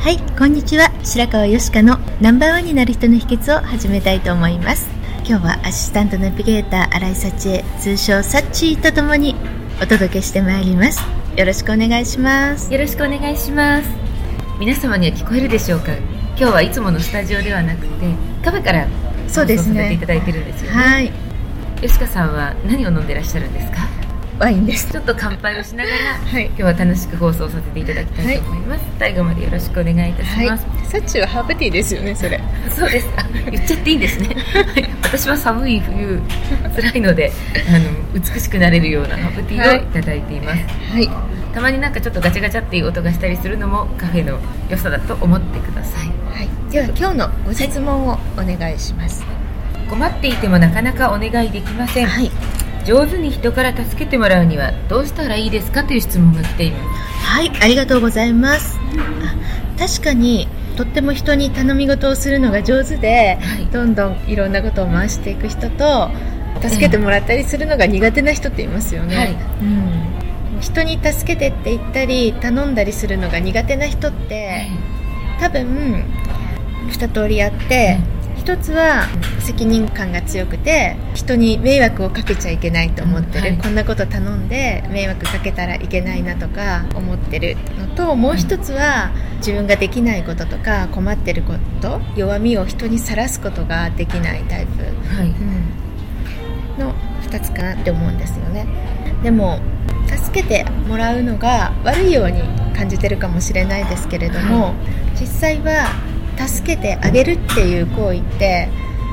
はい、こんにちは。白川よしかのナンバーワンになる人の秘訣を始めたいと思います。今日はアシスタントナビゲーター新井幸恵、通称サッチーとともにお届けしてまいります。よろしくお願いします。よろしくお願いします皆様には聞こえるでしょうか？今日はいつものスタジオではなくてカフェからそうですねていただいてるんですよねはい、吉川さんは何を飲んでらっしゃるんですか？ワインです。ちょっと乾杯をしながらはい今。日は楽しく放送させていただきたいと思います、最後までよろしくお願いいたしはいます、。サッチーはハーブティーですよね、それ。そうですあ言っちゃっていいんですねはい私は寒い冬辛いのであの美しくなれるようなハーブティーをいただいています、はい。たまになんかちょっとガチャガチャっていう音がしたりするのもカフェの良さだと思ってくださいはい。では今日のご質問をお願いします。困っていてもなかなかお願いできません、はい。上手に人から助けてもらうにはどうしたらいいですかという質問が来ています。はい、ありがとうございます。あ確かにとっても人に頼み事をするのが上手で、はい。どんどんいろんなことを回していく人と助けてもらったりするのが苦手な人っていますよね、はい。うん、人に助けてって言ったり頼んだりするのが苦手な人って多分二通りあって、一つは責任感が強くて人に迷惑をかけちゃいけないと思ってる、うんはい。こんなこと頼んで迷惑かけたらいけないなとか思ってるのともう一つは自分ができないこととか困ってること弱みを人にさらすことができないタイプ、はい。うん、の2つかなって思うんですよね。でも助けてもらうのが悪いように感じてるかもしれないですけれども、実際は助けてあげるっていう行為って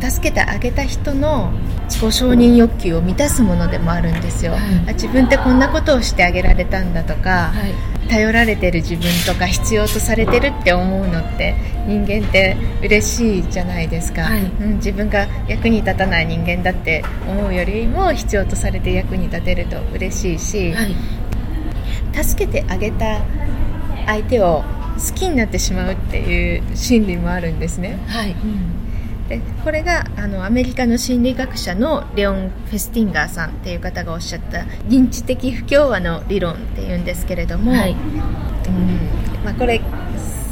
助けてあげた人の自己承認欲求を満たすものでもあるんですよ、はい。あ自分ってこんなことをしてあげられたんだとか、はい。頼られてる自分とか必要とされてるって思うのって人間って嬉しいじゃないですか、はい。うん、自分が役に立たない人間だって思うよりも必要とされて役に立てると嬉しいし、はい。助けてあげた相手を好きになってしまうっていう心理もあるんですね、はい。でこれがあのアメリカの心理学者のレオン・フェスティンガーさんっていう方がおっしゃった認知的不協和の理論っていうんですけれども、はい。うん。まあ、これ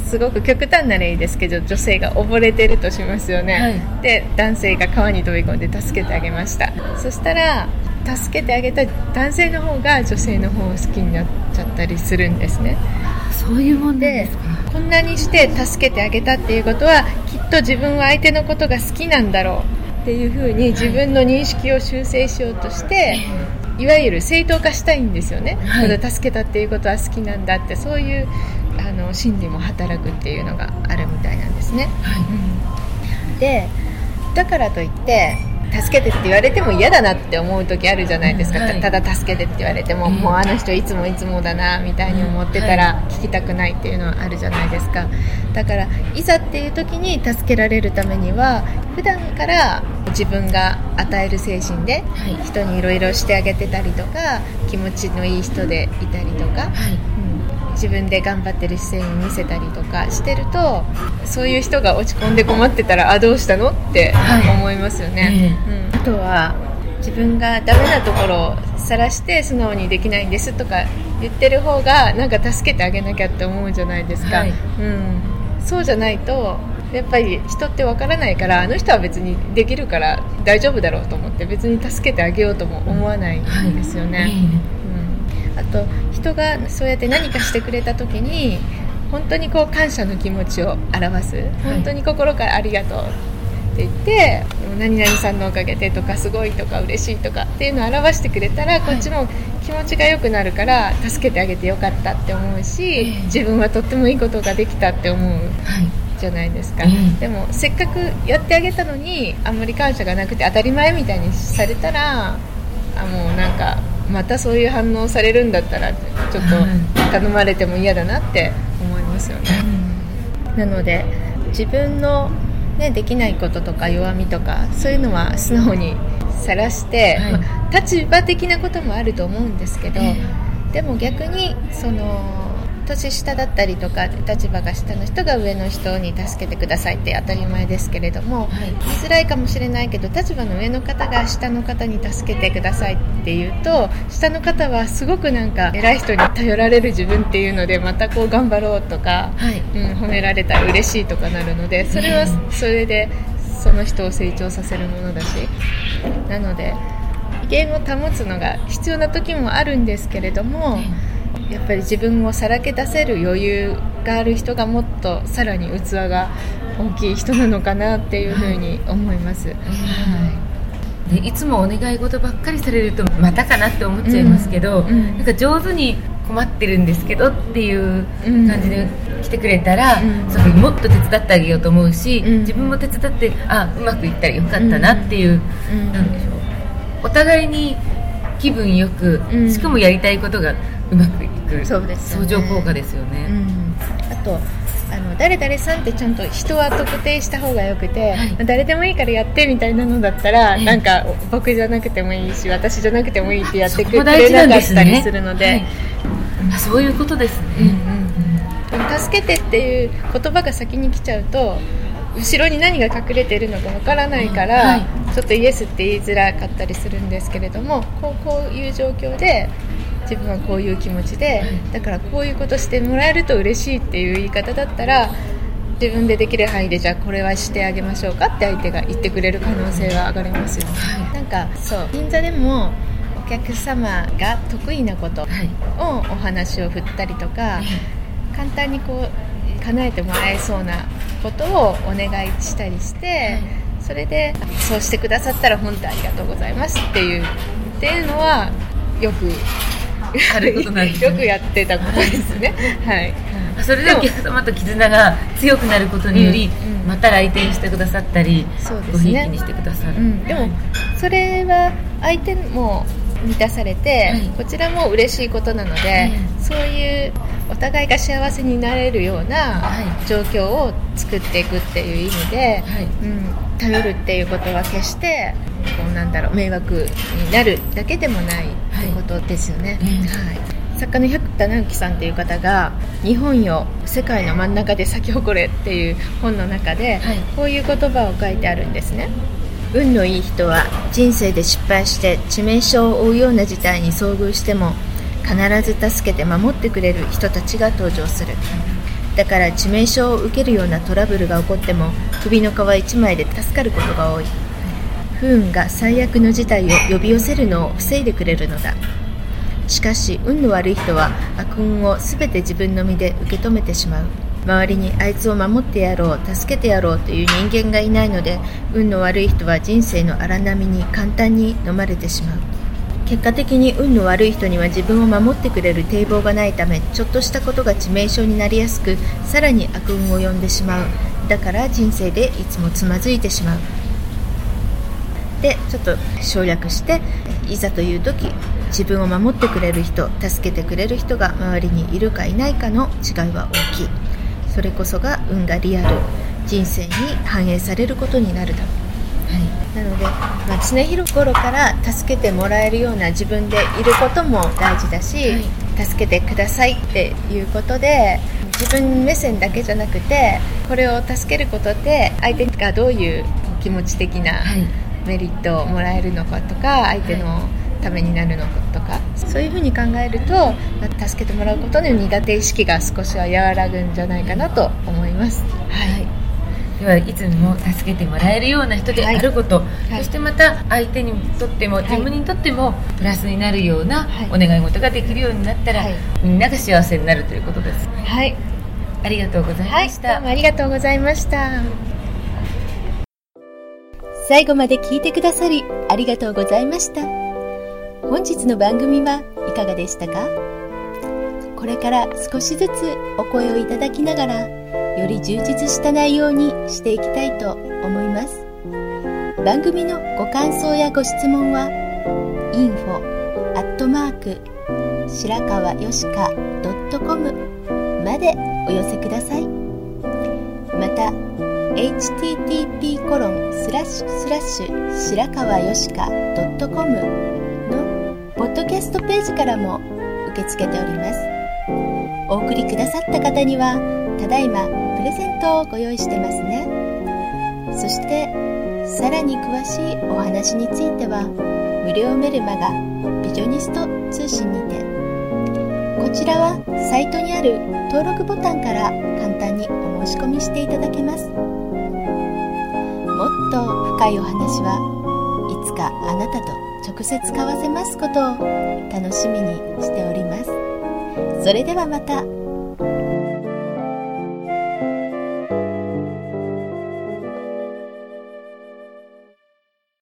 すごく極端な例ですけど女性が溺れてるとしますよね、はい。で男性が川に飛び込んで助けてあげました。そしたら助けてあげた男性の方が女性の方を好きになっちゃったりするんですねそういうもんでこんなにして助けてあげたっていうことはきっと自分は相手のことが好きなんだろうっていうふうに自分の認識を修正しようとして、い。わゆる正当化したいんですよね、はい。ただ助けたっていうことは好きなんだってそういうあの心理も働くっていうのがあるみたいなんですね、はでだからといって助けてって言われても嫌だなって思う時あるじゃないですか、はい。ただ助けてって言われても、うん。もうあの人いつもいつもだなみたいに思ってたら聞きたくないっていうのはあるじゃないですか。だからいざっていう時に助けられるためには普段から自分が与える精神ではい。人にいろいろしてあげてたりとか気持ちのいい人でいたりとか、はい。うん自分で頑張ってる姿勢に見せたりとかしてるとそういう人が落ち込んで困ってたらあどうしたのってはい。思いますよね、うん、あとは自分がダメなところを晒して素直にできないんですとか言ってる方がなんか助けてあげなきゃって思うじゃないですか、はい。うん、そうじゃないとやっぱり人ってわからないからあの人は別にできるから大丈夫だろうと思って別に助けてあげようとも思わないんですよね、うん、あと人がそうやって何かしてくれた時に本当にこう感謝の気持ちを表す、本当に心からありがとうって言って何々さんのおかげでとかすごいとか嬉しいとかっていうのを表してくれたらこっちも気持ちが良くなるから助けてあげてよかったって思うし自分はとってもいいことができたって思う。じゃないですか、でもせっかくやってあげたのにあんまり感謝がなくて当たり前みたいにされたらあもうなんかまたそういう反応されるんだったらちょっと頼まれても嫌だなって思いますよね、なので自分のね、できないこととか弱みとかそういうのは素直にさらして、はい、まあ、立場的なこともあると思うんですけど、えー、でも逆にその年下だったりとか立場が下の人が上の人に助けてくださいって当たり前ですけれども、はい、言いづらいかもしれないけど立場の上の方が下の方に助けてくださいって言うと下の方はすごくなんか偉い人に頼られる自分っていうのでまたこう頑張ろうとか、はい、うん、褒められたら嬉しいとかなるのでそれはそれでその人を成長させるものだしなので威厳を保つのが必要な時もあるんですけれども。やっぱり自分をさらけ出せる余裕がある人がもっとさらに器が大きい人なのかなっていうふうに思います、はい、でいつもお願い事ばっかりされるとまたかなって思っちゃいますけど、うんうん、なんか上手に困ってるんですけどっていう感じで来てくれたら、うん、そもっと手伝ってあげようと思うし、うん、自分も手伝ってあうまくいったらよかったなっていう、うん、なんでしょう。お互いに気分よく、しかもやりたいことがうまくいくそうです、ね、相乗効果ですよね、うん、あとあの誰々さんってちゃんと人は特定した方がよくて、はい、誰でもいいからやってみたいなのだったら、なんか僕じゃなくてもいいし私じゃなくてもいいってやってくれなかったりするので、ねはい、そういうことですね、うんうん、助けてっていう言葉が先に来ちゃうと後ろに何が隠れているのかわからないから、はい、ちょっとイエスって言いづらかったりするんですけれどもこうこういう状況で自分はこういう気持ちで、だからこういうことしてもらえると嬉しいっていう言い方だったら自分でできる範囲でじゃあこれはしてあげましょうかって相手が言ってくれる可能性は上がりますよね、はい、なんかそう銀座でもお客様が得意なことをお話を振ったりとか、簡単にこう叶えてもらえそうなことをお願いしたりして、それでそうしてくださったら本当ありがとうございますっていうっていうのはよくあることなんです、ね、よくやってたことですね。はい。それでお客様と絆が強くなることにより、うんうん、また来店してくださったりそうです、ね、ごひいきにしてくださる、うん、でもそれは相手も満たされて、はい、こちらも嬉しいことなので、はい、そういうお互いが幸せになれるような状況を作っていくっていう意味で、はい、うん、頼るっていうことは決してこうなんだろう迷惑になるだけでもないってことですよね。はい、はい作家の百田直樹さんっていう方が「日本よ世界の真ん中で咲き誇れ」っていう本の中で、こういう言葉を書いてあるんですね。運のいい人は人生で失敗して致命傷を負うような事態に遭遇しても必ず助けて守ってくれる人たちが登場する。だから致命傷を受けるようなトラブルが起こっても首の皮一枚で助かることが多い不運が最悪の事態を呼び寄せるのを防いでくれるのだ。しかし運の悪い人は悪運を全て自分の身で受け止めてしまう。周りにあいつを守ってやろう助けてやろうという人間がいないので運の悪い人は人生の荒波に簡単に飲まれてしまう。結果的に運の悪い人には自分を守ってくれる堤防がないためちょっとしたことが致命傷になりやすくさらに悪運を呼んでしまう。だから人生でいつもつまずいてしまう。でちょっと省略していざという時自分を守ってくれる人助けてくれる人が周りにいるかいないかの違いは大きい。それこそが運がリアル人生に反映されることになるだろう、はい、なので、まあ、常日頃から助けてもらえるような自分でいることも大事だし、はい、助けてくださいっていうことで自分目線だけじゃなくてこれを助けることで相手がどういう気持ち的な、はいメリットをもらえるのかとか相手のためになるのかとか。そういうふうに考えると助けてもらうことの苦手意識が少しは和らぐんじゃないかなと思います。はい、ではいつも助けてもらえるような人であること、はい、そしてまた相手にとっても自分にとってもプラスになるようなお願い事ができるようになったら、みんなが幸せになるということです。はい。ありがとうございました、どうもありがとうございました最後まで聞いてくださりありがとうございました。本日の番組はいかがでしたか？これから少しずつお声をいただきながらより充実した内容にしていきたいと思います。番組のご感想やご質問は info アットマーク白川よしか .com までお寄せください。また http コロンスラッシュスラッシュ白川よしか .com のポッドキャストページからも受け付けております。お送りくださった方にはただいまプレゼントをご用意してますね。そしてさらに詳しいお話については無料メルマガビジョニスト通信にてこちらはサイトにある登録ボタンから簡単にお申し込みしていただけます。もっと深いお話はいつかあなたと直接交わせますことを楽しみにしておりますそれではまた。